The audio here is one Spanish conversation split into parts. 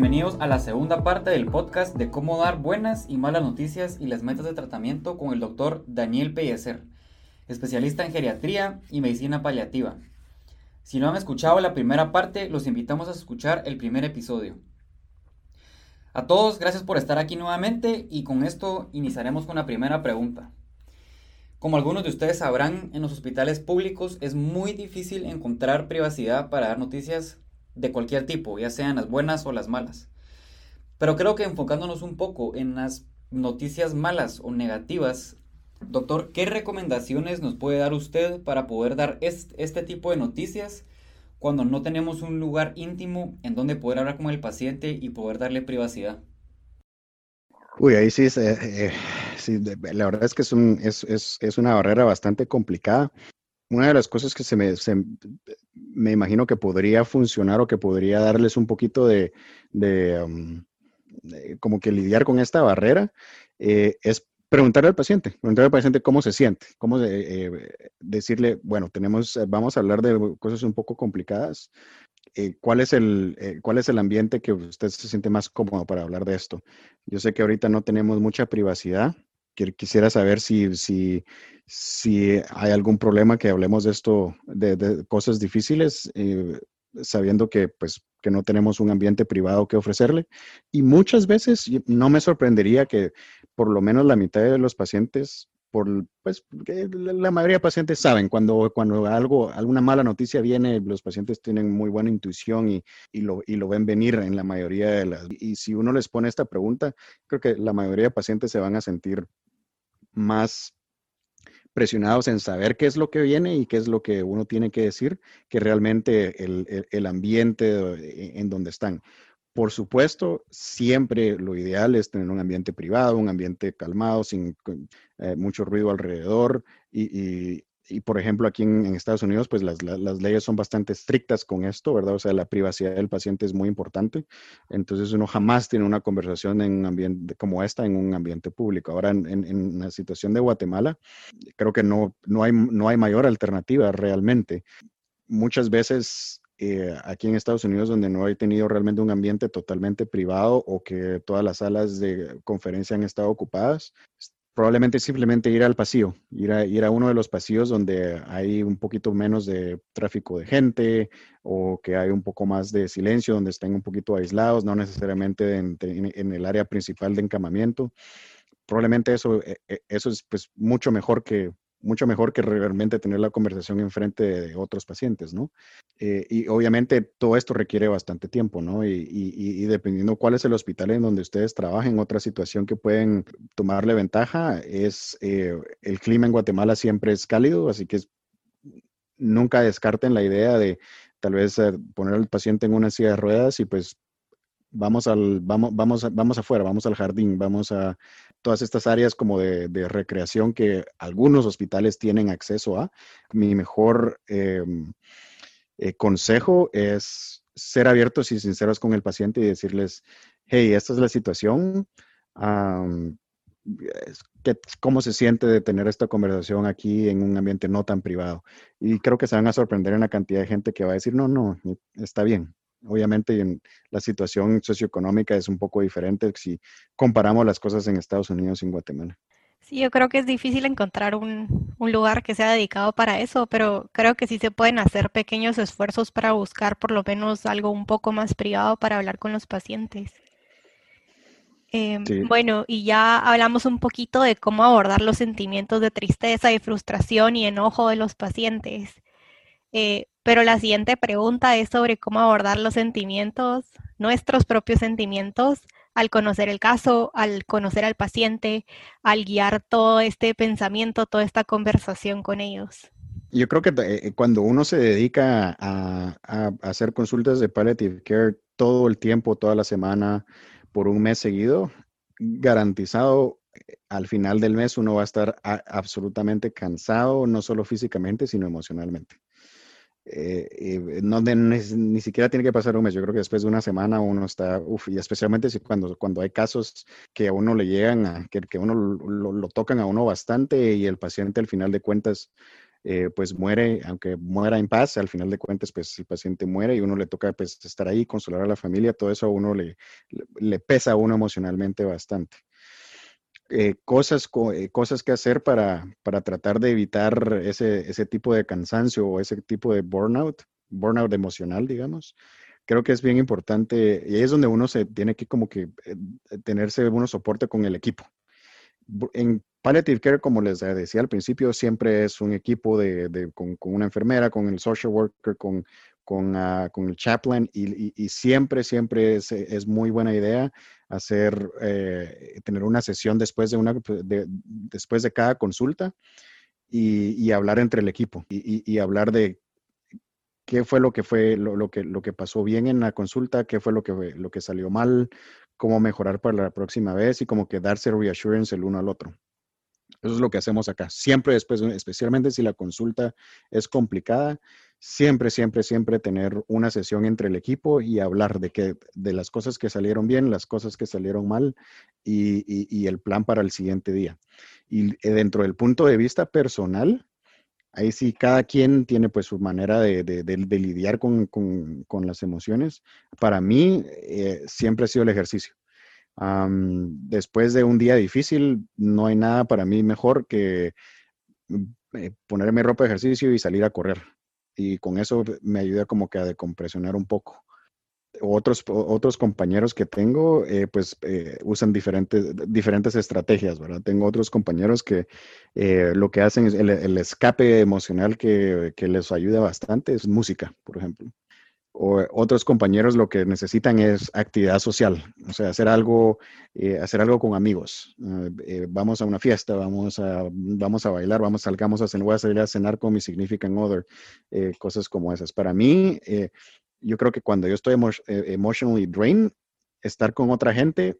bienvenidos a la segunda parte del podcast de cómo dar buenas y malas noticias y las metas de tratamiento con el doctor Daniel Pellecer, especialista en geriatría y medicina paliativa. Si no han escuchado la primera parte, los invitamos a escuchar el primer episodio. A todos, gracias por estar aquí nuevamente y con esto iniciaremos con la primera pregunta. Como algunos de ustedes sabrán, en los hospitales públicos es muy difícil encontrar privacidad para dar noticias de cualquier tipo, ya sean las buenas o las malas. Pero creo que enfocándonos un poco en las noticias malas o negativas, doctor, ¿qué recomendaciones nos puede dar usted para poder dar este, tipo de noticias cuando no tenemos un lugar íntimo en donde poder hablar con el paciente y poder darle privacidad? Uy, ahí sí, eh, sí la verdad es que es, una barrera bastante complicada. Una de las cosas que se me, me imagino que podría funcionar o que podría darles un poquito de, de, como que lidiar con esta barrera eh, es preguntarle al paciente, preguntarle al paciente cómo se siente, cómo eh, decirle, bueno, tenemos, vamos a hablar de cosas un poco complicadas, eh, ¿cuál, es el, eh, ¿cuál es el ambiente que usted se siente más cómodo para hablar de esto? Yo sé que ahorita no tenemos mucha privacidad. Quisiera saber si, si, si hay algún problema que hablemos de esto, de, cosas difíciles, eh, sabiendo que, pues, que no tenemos un ambiente privado que ofrecerle. Y muchas veces no me sorprendería que por lo menos la mitad de los pacientes por, pues, la mayoría de pacientes saben cuando, cuando algo, alguna mala noticia viene, los pacientes tienen muy buena intuición y, y, lo, y lo ven venir en la mayoría de las. Y si uno les pone esta pregunta, creo que la mayoría de pacientes se van a sentir más presionados en saber qué es lo que viene y qué es lo que uno tiene que decir, que realmente el, el, ambiente en donde están. Por supuesto, siempre lo ideal es tener un ambiente privado, un ambiente calmado, sin eh, mucho ruido alrededor. Y, por ejemplo, aquí en, Estados Unidos, pues las, leyes son bastante estrictas con esto, ¿verdad? O sea, la privacidad del paciente es muy importante. Entonces, uno jamás tiene una conversación en un ambiente como esta en un ambiente público. Ahora, en, en la situación de Guatemala, creo que no, no, hay, no hay mayor alternativa realmente. Muchas veces eh, aquí en Estados Unidos donde no he tenido realmente un ambiente totalmente privado o que todas las salas de conferencia han estado ocupadas. Probablemente simplemente ir al pasillo, ir a, ir a uno de los pasillos donde hay un poquito menos de tráfico de gente o que hay un poco más de silencio, donde estén un poquito aislados, no necesariamente en, en el área principal de encamamiento. Probablemente eso, e, e, eso es pues mucho mejor que mucho mejor que realmente tener la conversación enfrente de otros pacientes, ¿no? Eh, y obviamente todo esto requiere bastante tiempo, ¿no? Y, dependiendo cuál es el hospital en donde ustedes trabajen, otra situación que pueden tomarle ventaja es eh, el clima en Guatemala siempre es cálido, así que nunca descarten la idea de tal vez eh, poner al paciente en una silla de ruedas y pues vamos al, vamos, vamos, vamos afuera, vamos al jardín, vamos a todas estas áreas como de, recreación que algunos hospitales tienen acceso a. Mi mejor em, eh, consejo es ser abiertos y sinceros con el paciente y decirles, hey, esta es la situación. ¿Cómo se siente de tener esta conversación aquí en un ambiente no tan privado? Y creo que se van a sorprender en la cantidad de gente que va a decir, no, no, está bien, Obviamente en la situación socioeconómica es un poco diferente si comparamos las cosas en Estados Unidos y en Guatemala. Sí, yo creo que es difícil encontrar un, un, lugar que sea dedicado para eso, pero creo que sí se pueden hacer pequeños esfuerzos para buscar por lo menos algo un poco más privado para hablar con los pacientes. Em, bueno, y ya hablamos un poquito de cómo abordar los sentimientos de tristeza y frustración y enojo de los pacientes. Eh, pero la siguiente pregunta es sobre cómo abordar los sentimientos, nuestros propios sentimientos, al conocer el caso, al conocer al paciente, al guiar todo este pensamiento, toda esta conversación con ellos. Yo creo que eh, cuando uno se dedica a, hacer consultas de palliative care todo el tiempo, toda la semana, por un mes seguido, garantizado eh, al final del mes uno va a estar absolutamente cansado, no solo físicamente, sino emocionalmente. Eh, no ni, siquiera tiene que pasar un mes. Yo creo que después de una semana uno está, uff, y especialmente si cuando, cuando hay casos que a uno le llegan, a, que, que uno lo, tocan a uno bastante y el paciente al final de cuentas eh, pues muere, aunque muera en paz, al final de cuentas, pues el paciente muere y uno le toca pues estar ahí, consolar a la familia, todo eso a uno le, le pesa a uno emocionalmente bastante. Eh, cosas, eh, cosas que hacer para, para tratar de evitar ese, ese tipo de cansancio o ese tipo de burnout, burnout emocional, digamos. Creo que es bien importante y ahí es donde uno se tiene que como que tenerse uno soporte con el equipo. En Palliative Care, como les decía al principio, siempre es un equipo de, con, una enfermera, con el social worker, con, con, ah, con el chaplain y, y, siempre, siempre es, es, muy buena idea hacer, eh, tener una sesión después de, una, después de cada consulta y, y, hablar entre el equipo y, hablar de qué fue lo que fue lo, lo, que lo que pasó bien en la consulta, qué fue lo que lo que salió mal, cómo mejorar para la próxima vez y como que darse reassurance el uno al otro. Eso es lo que hacemos acá. Siempre después, especialmente si la consulta es complicada, siempre, siempre, siempre tener una sesión entre el equipo y hablar de, que, de las cosas que salieron bien, las cosas que salieron mal y, el plan para el siguiente día. Y eh, dentro del punto de vista personal, ahí sí cada quien tiene pues su manera de, lidiar con, las emociones. Para mí eh, siempre ha sido el ejercicio después de un día difícil, no hay nada para mí mejor que mm, eh, ponerme ropa de ejercicio y salir a correr. Y con eso me ayuda como que a decompresionar un poco. Otros, otros compañeros que tengo, eh, pues eh, usan diferentes, diferentes estrategias, ¿verdad? Tengo otros compañeros que lo que hacen es el, el escape emocional que, que les ayuda bastante es música, por ejemplo o otros compañeros lo que necesitan es actividad social, o sea, hacer algo, eh, hacer algo con amigos. Eh, eh, vamos a una fiesta, vamos a, vamos a bailar, vamos, salgamos a cenar, voy a salir a cenar con mi significant other, cosas como esas. Para mí, yo creo que cuando yo estoy emotionally drained, estar con otra gente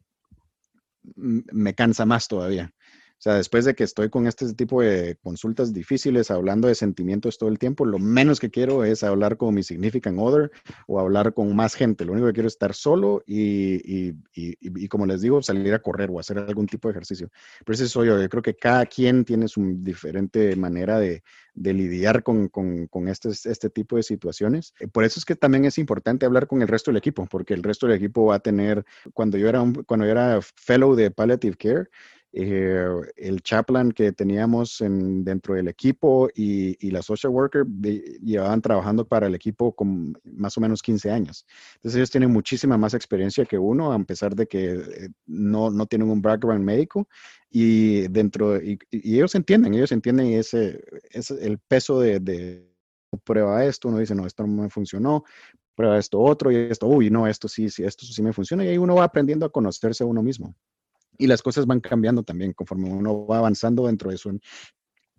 me cansa más todavía. Sea, después de que estoy con este tipo de consultas difíciles, hablando de sentimientos todo el tiempo, lo menos que quiero es hablar con mi significant other o hablar con más gente. Lo único que quiero es estar solo y, como les digo, salir a correr o hacer algún tipo de ejercicio. Pero ese soy yo. Yo creo que cada quien tiene su diferente manera de, lidiar con, este, este, tipo de situaciones. Eh, por eso es que también es importante hablar con el resto del equipo, porque el resto del equipo va a tener, cuando yo era, cuando yo era fellow de Palliative Care, eh, el chaplain que teníamos en, dentro del equipo y, la social worker llevaban trabajando para el equipo con más o menos 15 años. Entonces ellos tienen muchísima más experiencia que uno, a pesar de que eh, no, no tienen un background médico y dentro, y, ellos entienden, ellos entienden ese, ese el peso de, de prueba esto, uno dice, no, esto no me funcionó, prueba esto otro y esto, uy, no, esto sí, sí, esto sí me funciona y ahí uno va aprendiendo a conocerse a uno mismo y las cosas van cambiando también conforme uno va avanzando dentro de su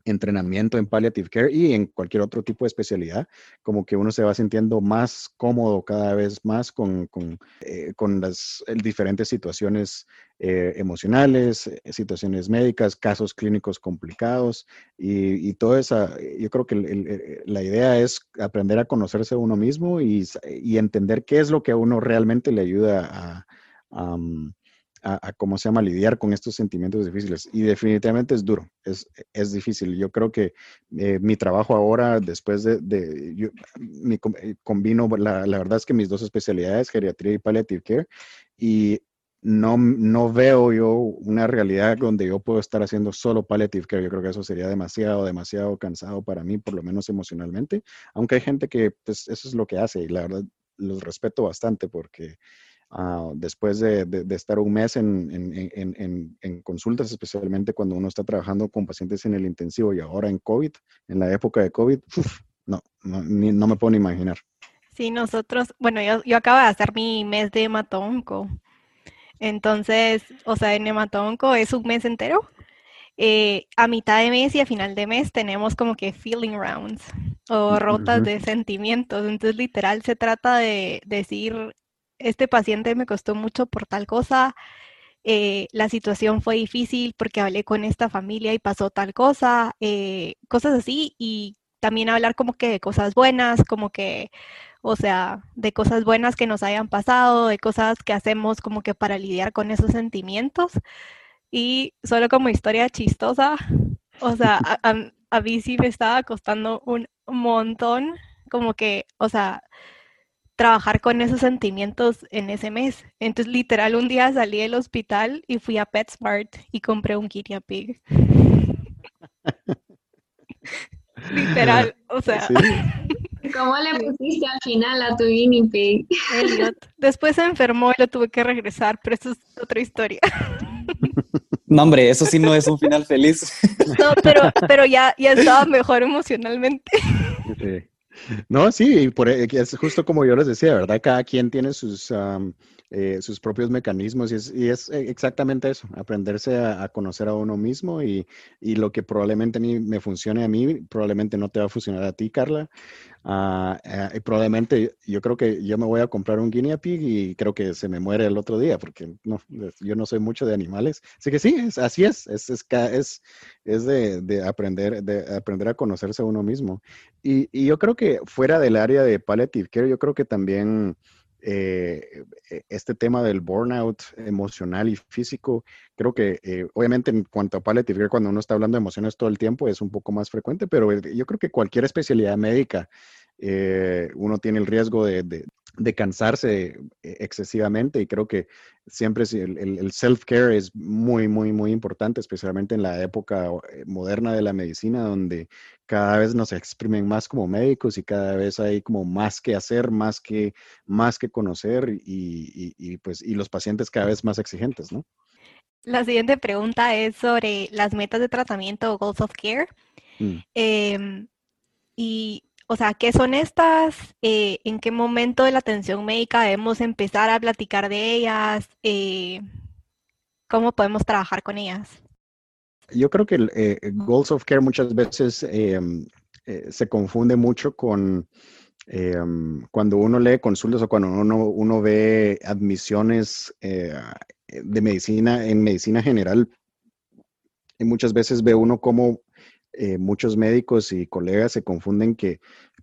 entrenamiento en palliative care y en cualquier otro tipo de especialidad, como que uno se va sintiendo más cómodo cada vez más con, con, eh, las diferentes situaciones eh, emocionales, eh, situaciones médicas, casos clínicos complicados y, y todo eso. Yo creo que la idea es aprender a conocerse uno mismo y, entender qué es lo que a uno realmente le ayuda a a, cómo se llama, lidiar con estos sentimientos difíciles. Y definitivamente es duro, es, es difícil. Yo creo que eh, mi trabajo ahora, después de, de yo, eh, combino, la, la, verdad es que mis dos especialidades, geriatría y palliative care, y no, no veo yo una realidad donde yo puedo estar haciendo solo palliative care. Yo creo que eso sería demasiado, demasiado cansado para mí, por lo menos emocionalmente. Aunque hay gente que, pues, eso es lo que hace y la verdad los respeto bastante porque Ah, después de, estar un mes en, consultas, especialmente cuando uno está trabajando con pacientes en el intensivo y ahora en COVID, en la época de COVID, no, no, me puedo ni imaginar. Sí, nosotros, bueno, yo, yo acabo de hacer mi mes de hematonco. Entonces, o sea, en hematonco es un mes entero. Eh, a mitad de mes y a final de mes tenemos como que feeling rounds o rotas de sentimientos. Entonces, literal, se trata de decir este paciente me costó mucho por tal cosa, eh, la situación fue difícil porque hablé con esta familia y pasó tal cosa, eh, cosas así, y también hablar como que de cosas buenas, como que, o sea, de cosas buenas que nos hayan pasado, de cosas que hacemos como que para lidiar con esos sentimientos. Y solo como historia chistosa, o sea, a mí sí me estaba costando un montón, como que, o sea, trabajar con esos sentimientos en ese mes. Entonces, literal, un día salí del hospital y fui a PetSmart y compré un guinea pig. literal, o sea. ¿Cómo le pusiste al final a tu guinea pig? Después se enfermó y lo tuve que regresar, pero eso es otra historia. No, hombre, eso sí no es un final feliz. No, pero, pero ya, ya estaba mejor emocionalmente. Sí. No, sí, por, e, es justo como yo les decía, ¿verdad? Cada quien tiene sus, eh, sus propios mecanismos y es, y es, eh, exactamente eso, aprenderse a, conocer a uno mismo y, y, lo que probablemente me funcione a mí, probablemente no te va a funcionar a ti, Carla. Ah, eh, y probablemente yo creo que yo me voy a comprar un guinea pig y creo que se me muere el otro día porque no, yo no soy mucho de animales. Así que sí, es, así es, es, es, es, es de, de, aprender, de aprender a conocerse a uno mismo. Y, y yo creo que fuera del área de palliative care, yo creo que también eh, e, este tema del burnout emocional y físico, creo que eh, obviamente en cuanto a palliative cuando uno está hablando de emociones todo el tiempo es un poco más frecuente, pero yo creo que cualquier especialidad médica, eh, uno tiene el riesgo de cansarse eh, excesivamente y creo que siempre el, el self-care es muy, muy, muy importante, especialmente en la época eh, moderna de la medicina, donde cada vez nos exprimen más como médicos y cada vez hay como más que hacer, más que, más que conocer y, y, pues, y los pacientes cada vez más exigentes, ¿no? La siguiente pregunta es sobre las metas de tratamiento o goals of care. Mm. Em, y o sea, ¿qué son estas? Eh, ¿En qué momento de la atención médica debemos empezar a platicar de ellas? Eh, ¿Cómo podemos trabajar con ellas? Yo creo que el eh, Goals of Care muchas veces em, se confunde mucho con em, cuando uno lee consultas o cuando uno, ve admisiones de medicina en medicina general. Y muchas veces ve uno como eh, muchos médicos y colegas se confunden que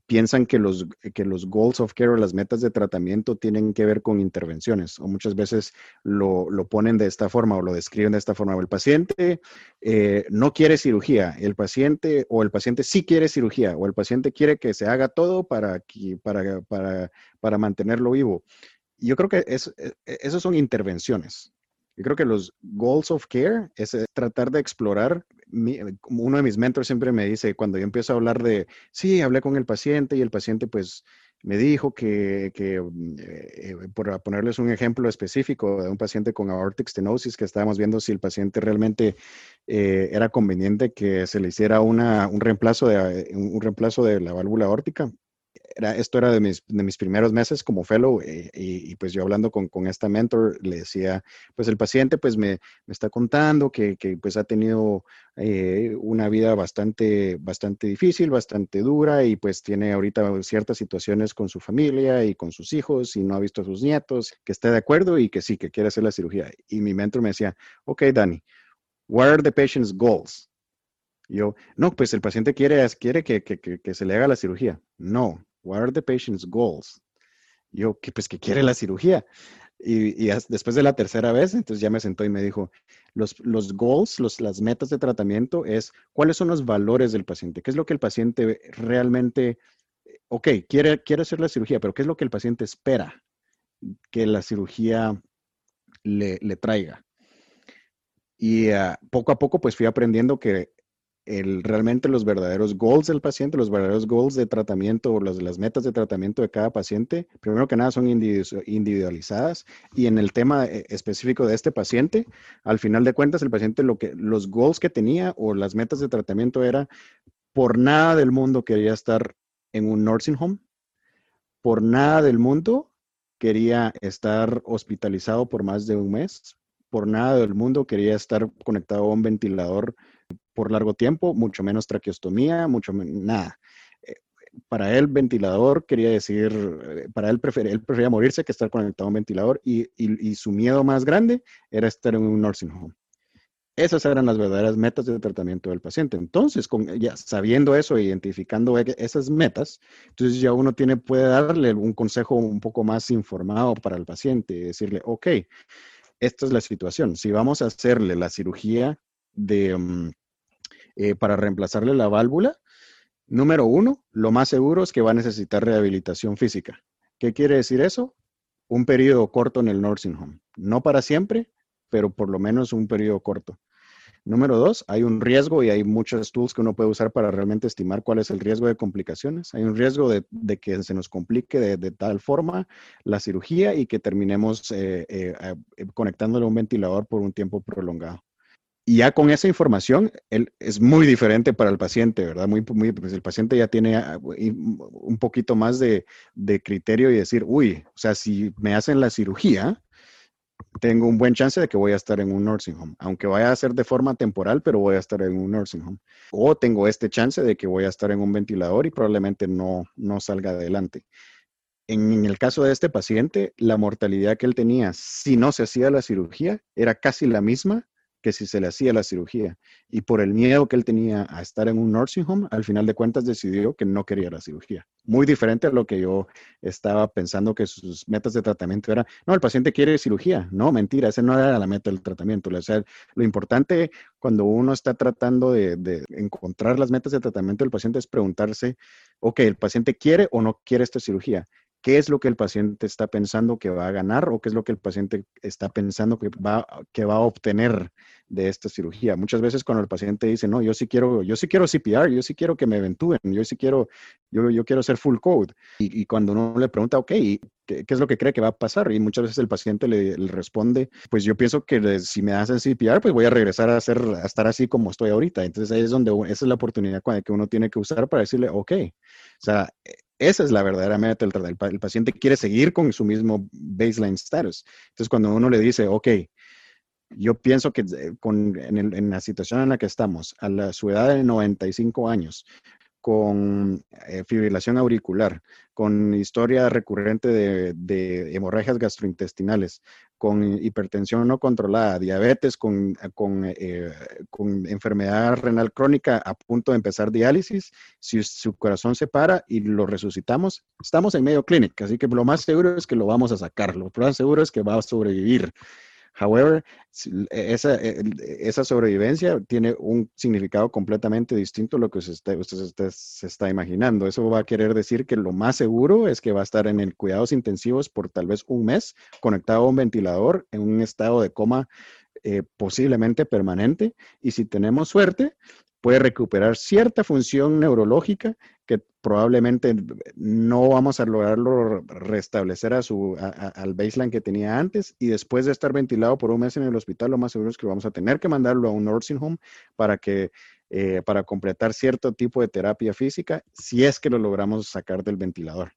piensan que los, que los goals of care o las metas de tratamiento tienen que ver con intervenciones o muchas veces lo, ponen de esta forma o lo describen de esta forma. El paciente eh, no quiere cirugía, el paciente o el paciente sí quiere cirugía o el paciente quiere que se haga todo para, para, para, para mantenerlo vivo. Yo creo que es, e, e, esos son intervenciones. Yo creo que los goals of care es eh, tratar de explorar. uno de mis mentores siempre me dice, cuando yo empiezo a hablar de, sí, hablé con el paciente y el paciente pues me dijo que, que mm, eh, por ponerles un ejemplo específico de un paciente con aortic stenosis, que estábamos viendo si el paciente realmente eh, era conveniente que se le hiciera una, un, reemplazo de, un reemplazo de la válvula aórtica esto era de mis, de mis primeros meses como fellow eh, y, pues yo hablando con, con, esta mentor le decía, pues el paciente pues me, me está contando que, que, pues ha tenido eh, una vida bastante, bastante difícil, bastante dura y pues tiene ahorita ciertas situaciones con su familia y con sus hijos y no ha visto a sus nietos, que está de acuerdo y que sí, que quiere hacer la cirugía. Y mi mentor me decía, ok, Dani, what are the patient's goals? Yo, no, pues el paciente quiere, quiere que, que, que, se le haga la cirugía. No, what are the patient's goals? Yo, que pues que quiere la cirugía. Y, y, después de la tercera vez, entonces ya me sentó y me dijo, los, los goals, los, las metas de tratamiento es cuáles son los valores del paciente, qué es lo que el paciente realmente, ok, quiere, quiere hacer la cirugía, pero qué es lo que el paciente espera que la cirugía le, le traiga. Y uh, poco a poco pues fui aprendiendo que el, realmente los verdaderos goals del paciente, los verdaderos goals de tratamiento o las, metas de tratamiento de cada paciente, primero que nada son individualizadas y en el tema eh, específico de este paciente, al final de cuentas el paciente lo que los goals que tenía o las metas de tratamiento era por nada del mundo quería estar en un nursing home, por nada del mundo quería estar hospitalizado por más de un mes, por nada del mundo quería estar conectado a un ventilador por largo tiempo, mucho menos traqueostomía, mucho nada. Eh, para él, ventilador quería decir, eh, para él, prefería, él prefería morirse que estar conectado a un ventilador y, su miedo más grande era estar en un nursing home. Esas eran las verdaderas metas de tratamiento del paciente. Entonces, sabiendo eso, identificando e, esas metas, entonces ya uno tiene, puede darle un consejo un poco más informado para el paciente y decirle, ok, esta es la situación. Si vamos a hacerle la cirugía de, mm, eh, para reemplazarle la válvula, número uno, lo más seguro es que va a necesitar rehabilitación física. ¿Qué quiere decir eso? Un periodo corto en el nursing home. No para siempre, pero por lo menos un periodo corto. Número dos, hay un riesgo y hay muchos tools que uno puede usar para realmente estimar cuál es el riesgo de complicaciones. Hay un riesgo de, que se nos complique de, tal forma la cirugía y que terminemos eh, eh, conectándole a un ventilador por un tiempo prolongado. Y ya con esa información es muy diferente para el paciente, ¿verdad? Muy, muy, pues el paciente ya tiene ah, un poquito más de, de criterio y decir, uy, o sea, si me hacen la cirugía, tengo un buen chance de que voy a estar en un nursing home, aunque vaya a ser de forma temporal, pero voy a estar en un nursing home. O tengo este chance de que voy a estar en un ventilador y probablemente no, no salga adelante. En, el caso de este paciente, la mortalidad que él tenía si no se hacía la cirugía era casi la misma que si se le hacía la cirugía. Y por el miedo que él tenía a estar en un nursing home, al final de cuentas decidió que no quería la cirugía. Muy diferente a lo que yo estaba pensando que sus metas de tratamiento eran, no, el paciente quiere cirugía. No, mentira, esa no era la meta del tratamiento. O sea, lo importante cuando uno está tratando de, de encontrar las metas de tratamiento del paciente es preguntarse, ok, ¿el paciente quiere o no quiere esta cirugía? Qué es lo que el paciente está pensando que va a ganar o qué es lo que el paciente está pensando que va, que va a obtener de esta cirugía. Muchas veces cuando el paciente dice, no, yo sí quiero, yo sí quiero CPR, yo sí quiero que me ventúen, yo sí quiero, yo, yo quiero hacer full code. Y, cuando uno le pregunta, ok, ¿qué, es lo que cree que va a pasar? Y muchas veces el paciente le, responde, pues yo pienso que si me hacen CPR, pues voy a regresar a, hacer, a estar así como estoy ahorita. Entonces ahí es donde esa es la oportunidad que uno tiene que usar para decirle, ok, o sea, esa es la verdadera meta del El, el paciente quiere seguir con su mismo baseline status. Entonces, cuando uno le dice, ok, yo pienso que eh, con, en, la situación en la que estamos, a su edad de 95 años, con eh, fibrilación auricular, con historia recurrente de, hemorragias gastrointestinales, con hipertensión no controlada, diabetes, con, eh, con, enfermedad renal crónica a punto de empezar diálisis, si su corazón se para y lo resucitamos, estamos en medio clínico, así que lo más seguro es que lo vamos a sacar, lo más seguro es que va a sobrevivir. However, e, esa, e, esa, sobrevivencia tiene un significado completamente distinto a lo que usted, se está imaginando. Eso va a querer decir que lo más seguro es que va a estar en el cuidados intensivos por tal vez un mes, conectado a un ventilador, en un estado de coma eh, posiblemente permanente. Y si tenemos suerte, puede recuperar cierta función neurológica probablemente no vamos a lograrlo restablecer a su, al baseline que tenía antes y después de estar ventilado por un mes en el hospital, lo más seguro es que vamos a tener que mandarlo a un nursing home para que eh, para completar cierto tipo de terapia física si es que lo logramos sacar del ventilador.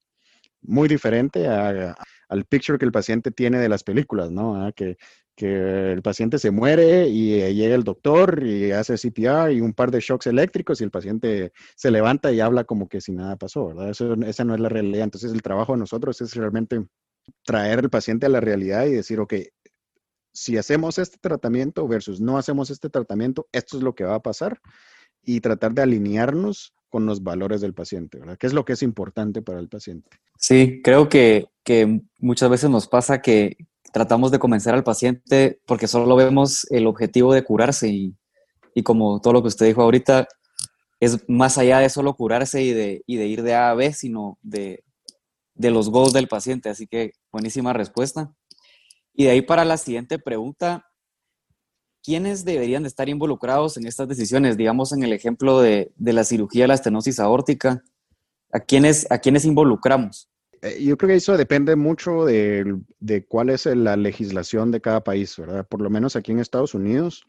Muy diferente al picture que el paciente tiene de las películas, ¿no? Ah, que que el paciente se muere y eh, llega el doctor y hace CPR y un par de shocks eléctricos y el paciente se levanta y habla como que si nada pasó, ¿verdad? Eso, esa no es la realidad. Entonces el trabajo de nosotros es realmente traer al paciente a la realidad y decir, ok, si hacemos este tratamiento versus no hacemos este tratamiento, esto es lo que va a pasar y tratar de alinearnos con los valores del paciente, ¿verdad? ¿Qué es lo que es importante para el paciente? Sí, creo que, que muchas veces nos pasa que, tratamos de convencer al paciente porque solo vemos el objetivo de curarse y, como todo lo que usted dijo ahorita, es más allá de solo curarse y de, ir de A a B, sino de, los goals del paciente. Así que buenísima respuesta. Y de ahí para la siguiente pregunta, ¿quiénes deberían de estar involucrados en estas decisiones? Digamos en el ejemplo de, de la cirugía de la estenosis aórtica, ¿a quiénes, a quiénes involucramos? Eh, yo creo que eso depende mucho de, cuál es la legislación de cada país, ¿verdad? Por lo menos aquí en Estados Unidos,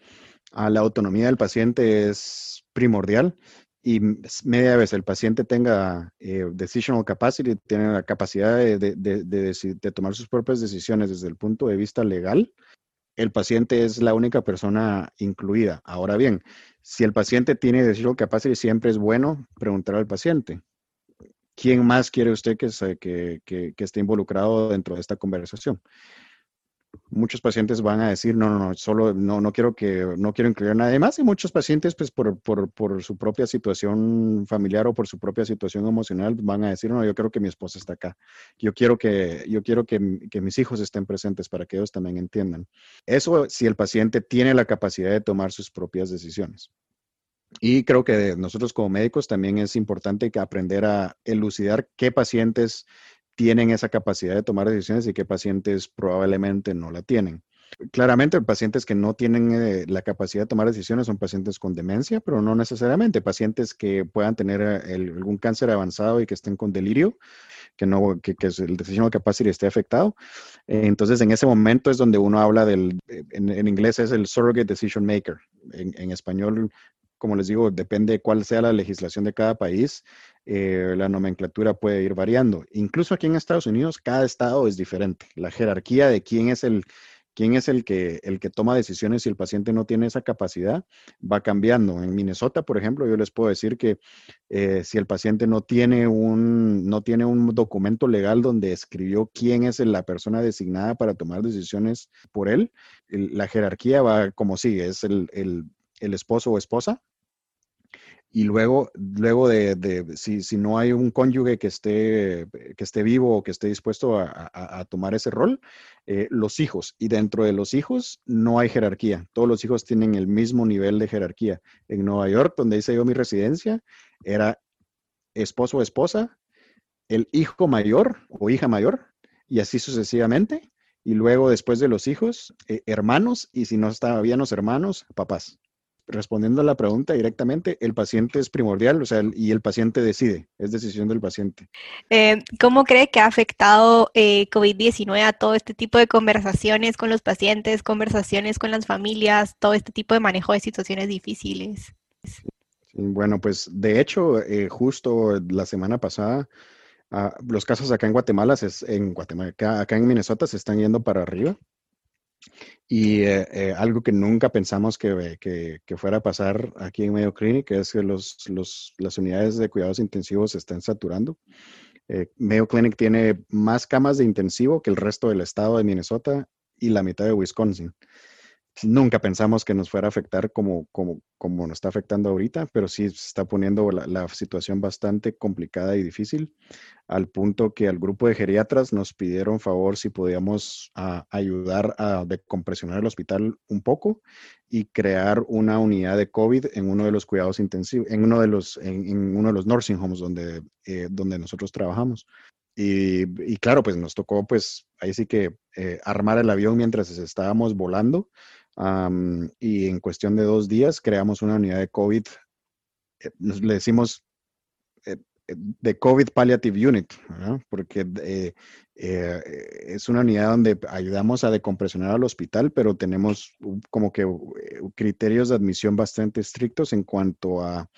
la autonomía del paciente es primordial y media vez el paciente tenga eh, decisional capacity, tiene la capacidad de, de, tomar sus propias decisiones desde el punto de vista legal, el paciente es la única persona incluida. Ahora bien, si el paciente tiene decisional capacity, siempre es bueno preguntar al paciente. ¿Quién más quiere usted que, esté involucrado dentro de esta conversación? Muchos pacientes van a decir, no, no, no, solo no, no quiero que, no quiero incluir a nadie más. Y muchos pacientes, pues por, su propia situación familiar o por su propia situación emocional, van a decir, no, yo quiero que mi esposa esté acá. Yo quiero que, yo quiero que mis hijos estén presentes para que ellos también entiendan. Eso si el paciente tiene la capacidad de tomar sus propias decisiones. Y creo que nosotros como médicos también es importante aprender a elucidar qué pacientes tienen esa capacidad de tomar decisiones y qué pacientes probablemente no la tienen. Claramente, pacientes que no tienen eh, la capacidad de tomar decisiones son pacientes con demencia, pero no necesariamente. Pacientes que puedan tener eh, algún cáncer avanzado y que estén con delirio, que, no, que, que el decision capacity esté afectado. entonces, en ese momento es donde uno habla del, en, inglés es el surrogate decision maker. En, español, como les digo, depende de cuál sea la legislación de cada país, eh, la nomenclatura puede ir variando. Incluso aquí en Estados Unidos, cada estado es diferente. La jerarquía de quién es el quién es el que, el que toma decisiones si el paciente no tiene esa capacidad, va cambiando. En Minnesota, por ejemplo, yo les puedo decir que eh, si el paciente no tiene, un, no tiene un documento legal donde escribió quién es la persona designada para tomar decisiones por él, la jerarquía va como sigue, es el, el esposo o esposa, y luego, luego de, si, si, no hay un cónyuge que esté, que esté vivo o que esté dispuesto a, tomar ese rol, eh, los hijos. Y dentro de los hijos no hay jerarquía. Todos los hijos tienen el mismo nivel de jerarquía. En Nueva York, donde hice yo mi residencia, era esposo o esposa, el hijo mayor o hija mayor, y así sucesivamente. Y luego, después de los hijos, eh, hermanos, y si no estaban bien los hermanos, papás respondiendo a la pregunta directamente, el paciente es primordial, o sea, y el paciente decide, es decisión del paciente. Eh, ¿Cómo cree que ha afectado eh, COVID-19 a todo este tipo de conversaciones con los pacientes, conversaciones con las familias, todo este tipo de manejo de situaciones difíciles? Bueno, pues de hecho, eh, justo la semana pasada, ah, los casos acá en Guatemala, en Guatemala, acá en Minnesota se están yendo para arriba. Y eh, eh, algo que nunca pensamos que, fuera a pasar aquí en Mayo Clinic es que las unidades de cuidados intensivos se están saturando. Eh, Mayo Clinic tiene más camas de intensivo que el resto del estado de Minnesota y la mitad de Wisconsin nunca pensamos que nos fuera a afectar como, como, como nos está afectando ahorita, pero sí se está poniendo la, situación bastante complicada y difícil, al punto que al grupo de geriatras nos pidieron favor si podíamos ah, ayudar a decompresionar el hospital un poco y crear una unidad de COVID en uno de los cuidados intensivos, en uno de los, en, uno de los nursing homes donde, eh, donde nosotros trabajamos. Y, claro, pues nos tocó, pues ahí sí que eh, armar el avión mientras estábamos volando y en cuestión de dos días creamos una unidad de COVID, eh, le decimos eh, eh, de COVID Palliative Unit, porque es una unidad donde ayudamos a decompresionar al hospital, pero tenemos como que criterios de admisión bastante estrictos en cuanto a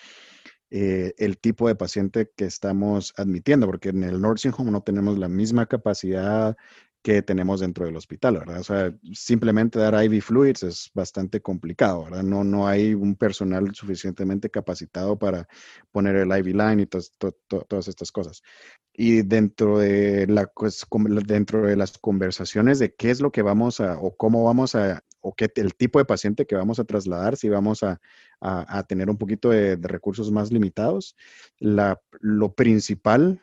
el tipo de paciente que estamos admitiendo, porque en el nursing home no tenemos la misma capacidad que tenemos dentro del hospital, ¿verdad? O sea, simplemente dar IV fluids es bastante complicado, ¿verdad? No, no hay un personal suficientemente capacitado para poner el IV line y todas estas cosas. Y dentro de, la, dentro de las conversaciones de qué es lo que vamos a, o cómo vamos a, o qué el tipo de paciente que vamos a trasladar, si vamos a, a, tener un poquito de, de recursos más limitados, la, lo principal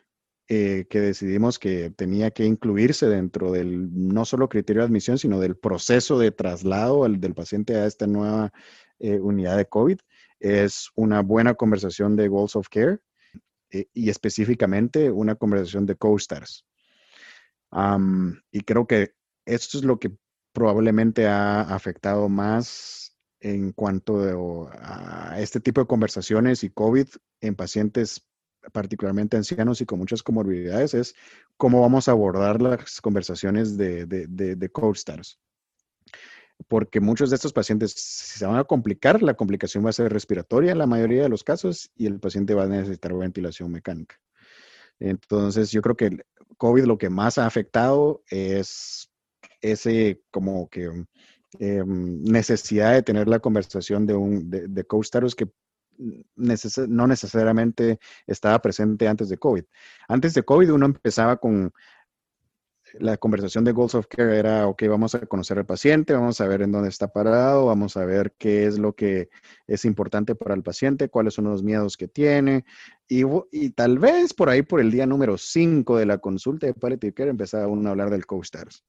eh, que decidimos que tenía que incluirse dentro del no solo criterio de admisión, sino del proceso de traslado del paciente a esta nueva eh, unidad de COVID, es una buena conversación de Goals of Care eh, y específicamente una conversación de co-stars. y creo que esto es lo que probablemente ha afectado más en cuanto a este tipo de conversaciones y COVID en pacientes particularmente ancianos y con muchas comorbilidades, es cómo vamos a abordar las conversaciones de, de, de, co-stars. Porque muchos de estos pacientes se van a complicar, la complicación va a ser respiratoria en la mayoría de los casos y el paciente va a necesitar ventilación mecánica. Entonces, yo creo que el COVID lo que más ha afectado es ese como que em, necesidad de tener la conversación de, un, de, de co-stars que no necesariamente estaba presente antes de COVID. Antes de COVID uno empezaba con la conversación de Goals of Care era, ok, vamos a conocer al paciente, vamos a ver en dónde está parado, vamos a ver qué es lo que es importante para el paciente, cuáles son los miedos que tiene. Y, y tal vez por ahí, por el día número 5 de la consulta de Palliative Care, empezaba uno a hablar del co-stars.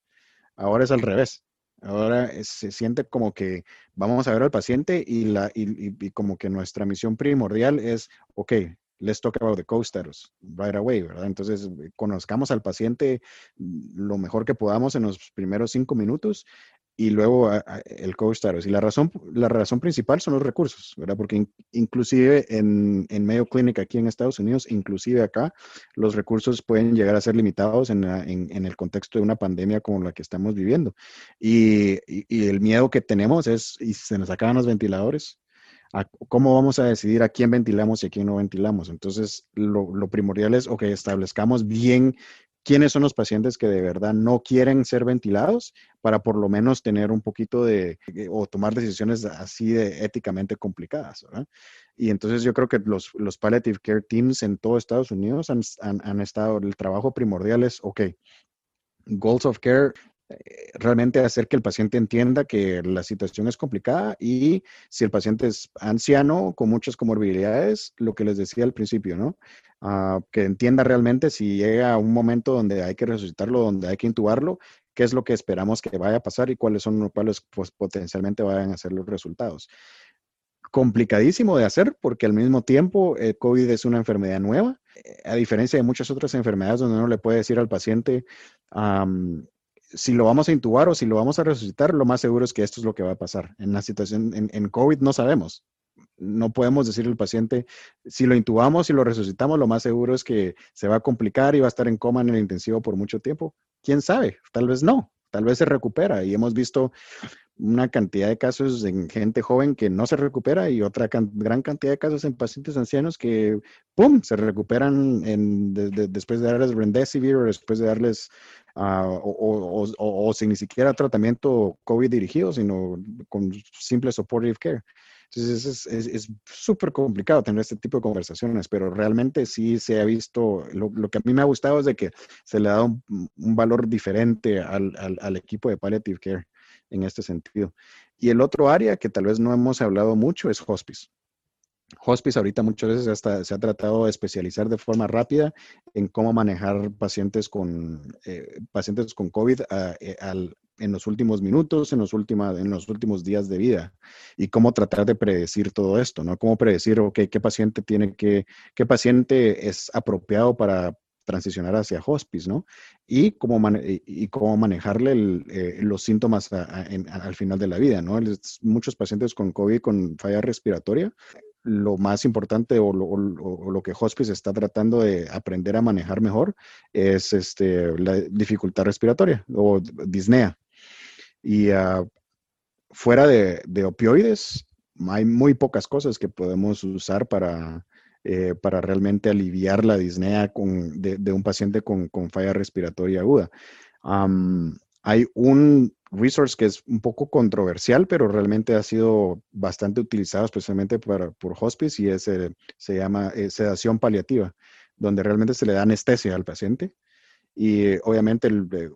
Ahora es al revés. Ahora se siente como que vamos a ver al paciente y, la, y, como que nuestra misión primordial es, ok, let's talk about the co-status right away, ¿verdad? Entonces, conozcamos al paciente lo mejor que podamos en los primeros cinco minutos y luego el coach status. Y la razón, la razón principal son los recursos, ¿verdad? Porque inclusive en, en Mayo Clinic aquí en Estados Unidos, inclusive acá, los recursos pueden llegar a ser limitados en, en, el contexto de una pandemia como la que estamos viviendo. Y, y, el miedo que tenemos es, y se nos acaban los ventiladores, ¿cómo vamos a decidir a quién ventilamos y a quién no ventilamos? Entonces, lo, lo primordial es, ok, establezcamos bien quiénes son los pacientes que de verdad no quieren ser ventilados para por lo menos tener un poquito de, o tomar decisiones así de éticamente complicadas, ¿verdad? Y entonces yo creo que los, los palliative care teams en todo Estados Unidos han, han estado, el trabajo primordial es, ok, goals of care eh, realmente hacer que el paciente entienda que la situación es complicada y si el paciente es anciano con muchas comorbilidades, lo que les decía al principio, ¿no? Ah, que entienda realmente si llega un momento donde hay que resucitarlo, donde hay que intubarlo, qué es lo que esperamos que vaya a pasar y cuáles son los cuales pues, potencialmente vayan a ser los resultados. Complicadísimo de hacer porque al mismo tiempo el COVID es una enfermedad nueva, eh, a diferencia de muchas otras enfermedades donde uno le puede decir al paciente, si lo vamos a intubar o si lo vamos a resucitar, lo más seguro es que esto es lo que va a pasar. En la situación, en, COVID no sabemos. No podemos decirle al paciente, si lo intubamos y lo resucitamos, lo más seguro es que se va a complicar y va a estar en coma en el intensivo por mucho tiempo. ¿Quién sabe? Tal vez no, tal vez se recupera. Y hemos visto una cantidad de casos en gente joven que no se recupera y otra gran cantidad de casos en pacientes ancianos que, ¡pum!, se recuperan después de darles remdesivir o después de darles Ah, o, sin ni siquiera tratamiento COVID dirigido, sino con simple supportive care. Entonces es súper complicado tener este tipo de conversaciones, pero realmente sí se ha visto, lo, que a mí me ha gustado es de que se le ha dado un, valor diferente al, al, equipo de palliative care en este sentido. Y el otro área que tal vez no hemos hablado mucho es hospice. Hospice ahorita muchas veces hasta se ha tratado de especializar de forma rápida en cómo manejar pacientes con, eh, pacientes con COVID ah, eh, en los últimos minutos, en los, en los últimos días de vida y cómo tratar de predecir todo esto, ¿no? Cómo predecir, ok, qué paciente tiene que, qué paciente es apropiado para transicionar hacia hospice, ¿no? Y cómo, y cómo manejarle eh, los síntomas al final de la vida, ¿no? muchos pacientes con COVID con falla respiratoria lo más importante o lo, que Hospice está tratando de aprender a manejar mejor es este, la dificultad respiratoria o disnea. Y ah, fuera de, opioides, hay muy pocas cosas que podemos usar para, eh, para realmente aliviar la disnea con, de, un paciente con, falla respiratoria aguda. hay un resource que es un poco controversial, pero realmente ha sido bastante utilizado especialmente para, por hospice y es, eh, se llama eh, sedación paliativa, donde realmente se le da anestesia al paciente. Y eh, obviamente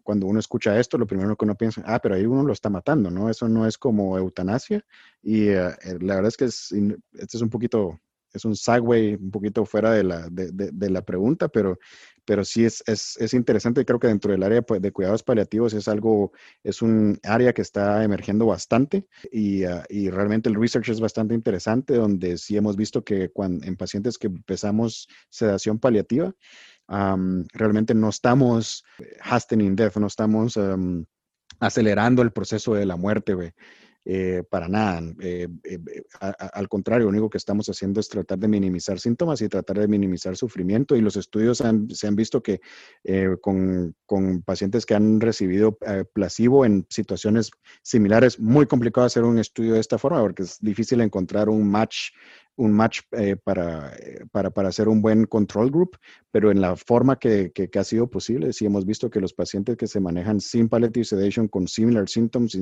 cuando uno escucha esto, lo primero que uno piensa, ah, pero ahí uno lo está matando, ¿no? Eso no es como eutanasia. Y la verdad es que es, este es un poquito es un segue un poquito fuera de la, de, de, la pregunta, pero, pero sí es, es, es, interesante. Creo que dentro del área pues, de cuidados paliativos es algo, es un área que está emergiendo bastante y, ah, y realmente el research es bastante interesante, donde sí hemos visto que cuando, en pacientes que empezamos sedación paliativa, realmente no estamos hastening death, no estamos acelerando el proceso de la muerte. Eh, para nada. Eh, eh, al contrario, lo único que estamos haciendo es tratar de minimizar síntomas y tratar de minimizar sufrimiento. Y los estudios se han visto que con, pacientes que han recibido placebo en situaciones similares, muy complicado hacer un estudio de esta forma porque es difícil encontrar un match un match eh, para, eh, para, para, hacer un buen control group, pero en la forma que, que, ha sido posible, sí hemos visto que los pacientes que se manejan sin palliative sedation con similar symptoms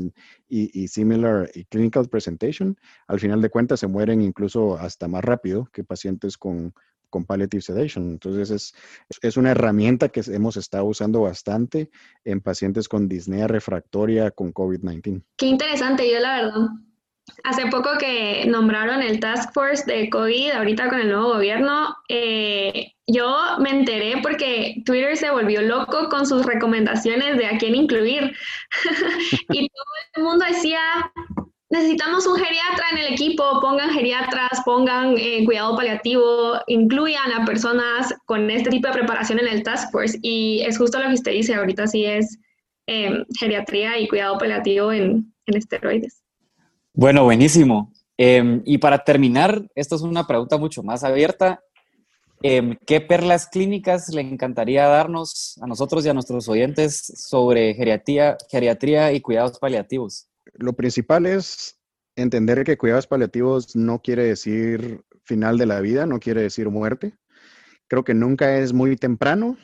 y, similar clinical presentation, al final de cuentas se mueren incluso hasta más rápido que pacientes con, con palliative sedation. Entonces es, es una herramienta que hemos estado usando bastante en pacientes con disnea refractoria con COVID-19. Qué interesante, yo la verdad hace poco que nombraron el Task Force de COVID, ahorita con el nuevo gobierno, eh, yo me enteré porque Twitter se volvió loco con sus recomendaciones de a quién incluir. y todo el mundo decía, necesitamos un geriatra en el equipo, pongan geriatras, pongan eh, cuidado paliativo, incluyan a personas con este tipo de preparación en el Task Force. Y es justo lo que usted dice, ahorita sí es eh, geriatría y cuidado paliativo en, en esteroides. Bueno, buenísimo. Em, y para terminar, esto es una pregunta mucho más abierta. Em, ¿Qué perlas clínicas le encantaría darnos a nosotros y a nuestros oyentes sobre geriatría, geriatría y cuidados paliativos? Lo principal es entender que cuidados paliativos no quiere decir final de la vida, no quiere decir muerte. Creo que nunca es muy temprano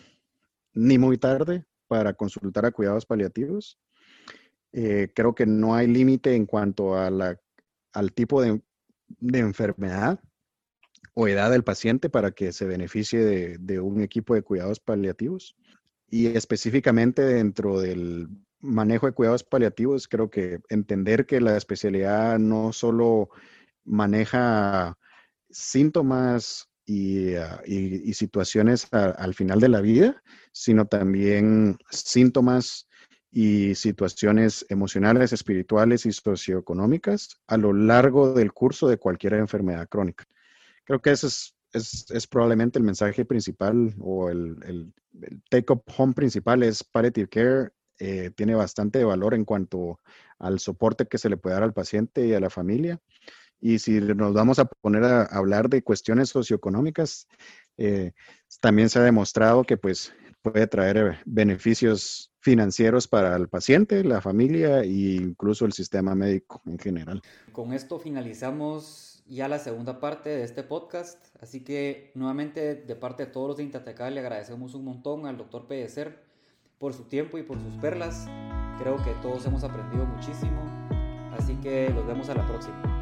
ni muy tarde para consultar a cuidados paliativos. Eh, creo que no hay límite en cuanto a la, al tipo de, enfermedad o edad del paciente para que se beneficie de, de, un equipo de cuidados paliativos. Y específicamente dentro del manejo de cuidados paliativos, creo que entender que la especialidad no solo maneja síntomas y, ah, situaciones al final de la vida, sino también síntomas y situaciones emocionales, espirituales y socioeconómicas a lo largo del curso de cualquier enfermedad crónica. Creo que ese es, es, es probablemente el mensaje principal o el, el, take-up home principal es palliative care. Eh, tiene bastante valor en cuanto al soporte que se le puede dar al paciente y a la familia. Y si nos vamos a poner a hablar de cuestiones socioeconómicas, eh, también se ha demostrado que pues puede traer beneficios financieros para el paciente, la familia e incluso el sistema médico en general. Con esto finalizamos ya la segunda parte de este podcast, así que nuevamente de parte de todos los de Intatecal le agradecemos un montón al doctor Pellecer por su tiempo y por sus perlas. Creo que todos hemos aprendido muchísimo, así que los vemos a la próxima.